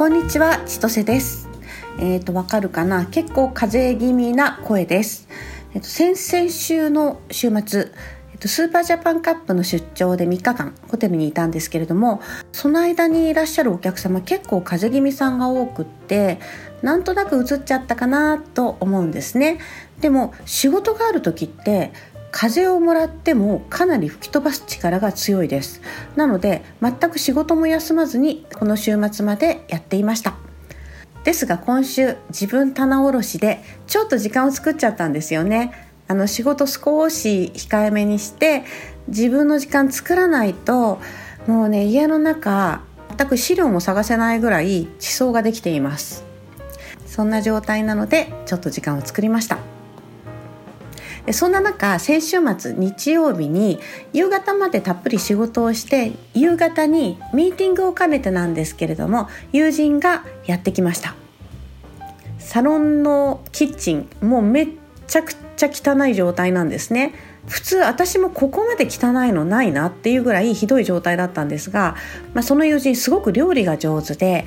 こんにちは、千歳です。えっ、ー、と、わかるかな？結構風邪気味な声です。えっ、ー、と、先々週の週末、えっ、と、スーパージャパンカップの出張で3日間ホテルにいたんですけれども、その間にいらっしゃるお客様結構風邪気味さんが多くって、なんとなく映っちゃったかなと思うんですね。でも、仕事がある時って、風をもらってもかなり吹き飛ばす力が強いです。なので全く仕事も休まずにこの週末までやっていました。ですが今週自分棚卸しでちょっと時間を作っちゃったんですよね。あの仕事少し控えめにして自分の時間作らないともうね家の中全く資料も探せないぐらい地層ができています。そんな状態なのでちょっと時間を作りました。そんな中先週末日曜日に夕方までたっぷり仕事をして夕方にミーティングを兼ねてなんですけれども友人がやってきました。サロンのキッチンもうめっちゃくちゃ汚い状態なんですね。普通私もここまで汚いのないなっていうぐらいひどい状態だったんですが、まあ、その友人すごく料理が上手で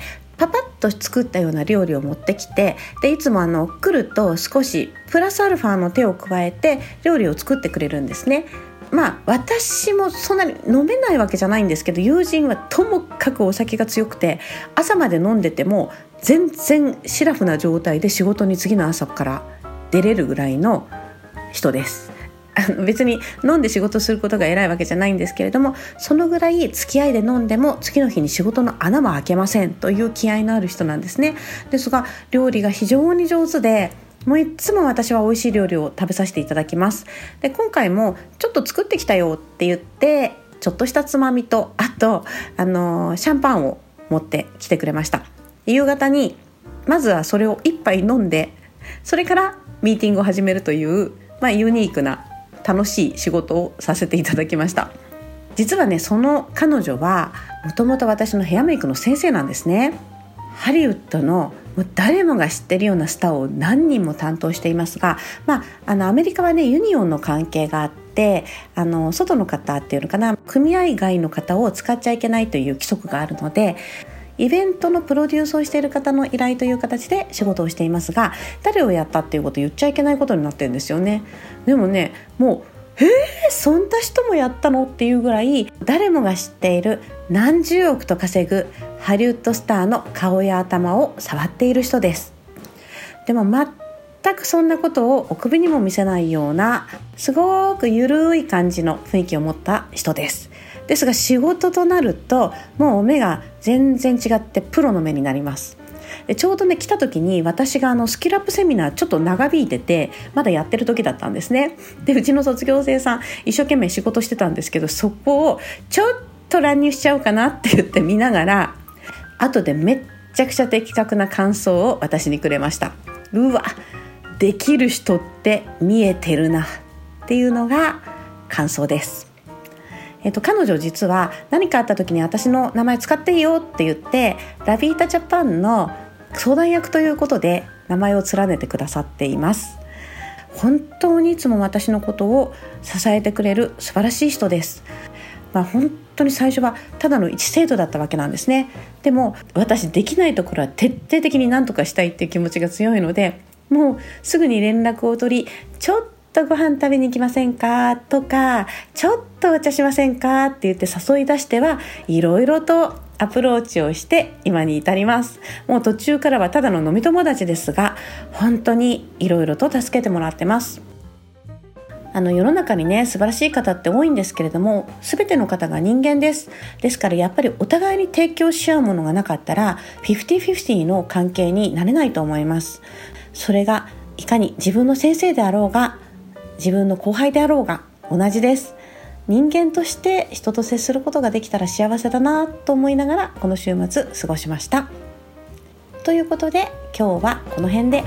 と作ったような料理を持ってきてでいつもあの来ると少しプラスアルファの手を加えて料理を作ってくれるんですね。まあ私もそんなに飲めないわけじゃないんですけど友人はともかくお酒が強くて朝まで飲んでても全然シラフな状態で仕事に次の朝から出れるぐらいの人です。あの別に飲んで仕事することが偉いわけじゃないんですけれどもそのぐらい付き合いで飲んでも次の日に仕事の穴は開けませんという気合のある人なんですね。ですが料理が非常に上手でもういつも私は美味しい料理を食べさせていただきます。で今回もちょっと作ってきたよって言ってちょっとしたつまみとあとあのシャンパンを持ってきてくれました。夕方にまずはそれを1杯飲んでそれからミーティングを始めるという、まあ、ユニークな楽しい仕事をさせていただきました。実はねその彼女はもともと私のヘアメイクの先生なんですね。ハリウッドのもう誰もが知ってるようなスターを何人も担当していますが、まあ、あのアメリカはねユニオンの関係があってあの外の方っていうのかな組合外の方を使っちゃいけないという規則があるのでイベントのプロデュースをしている方の依頼という形で仕事をしていますが誰をやったっていうこと言っちゃいけないことになってるんですよね。でもねもうえー、そんな人もやったのっていうぐらい誰もが知っている何十億と稼ぐハリウッドスターの顔や頭を触っている人です。でも全くそんなことをお首にも見せないようなすごくゆるい感じの雰囲気を持った人です。ですが仕事となるともう目が全然違ってプロの目になります。でちょうどね来た時に私があのスキルアップセミナーちょっと長引いててまだやってる時だったんですね。でうちの卒業生さん一生懸命仕事してたんですけどそこをちょっと乱入しちゃおうかなって言って見ながら後でめっちゃくちゃ的確な感想を私にくれました。うわできる人って見えてるなっていうのが感想です。えっと、彼女実は何かあった時に私の名前使っていいよって言ってラビータジャパンの相談役ということで名前を連ねてくださっています。本当にいつも私のことを支えてくれる素晴らしい人です。まあ、本当に最初はただの一生徒だったわけなんですね。でも私できないところは徹底的に何とかしたいっていう気持ちが強いのでもうすぐに連絡を取りちょっとご飯食べに行きませんかとかちょっとお茶しませんか？って言って誘い出してはいろいろとアプローチをして今に至ります。もう途中からはただの飲み友達ですが本当にいろいろと助けてもらってます。あの世の中にね素晴らしい方って多いんですけれども全ての方が人間です。ですからやっぱりお互いに提供し合うものがなかったら50-50の関係になれないと思います。それがいかに自分の先生であろうが自分の後輩であろうが同じです人間として人と接することができたら幸せだなと思いながらこの週末過ごしましたということで今日はこの辺で。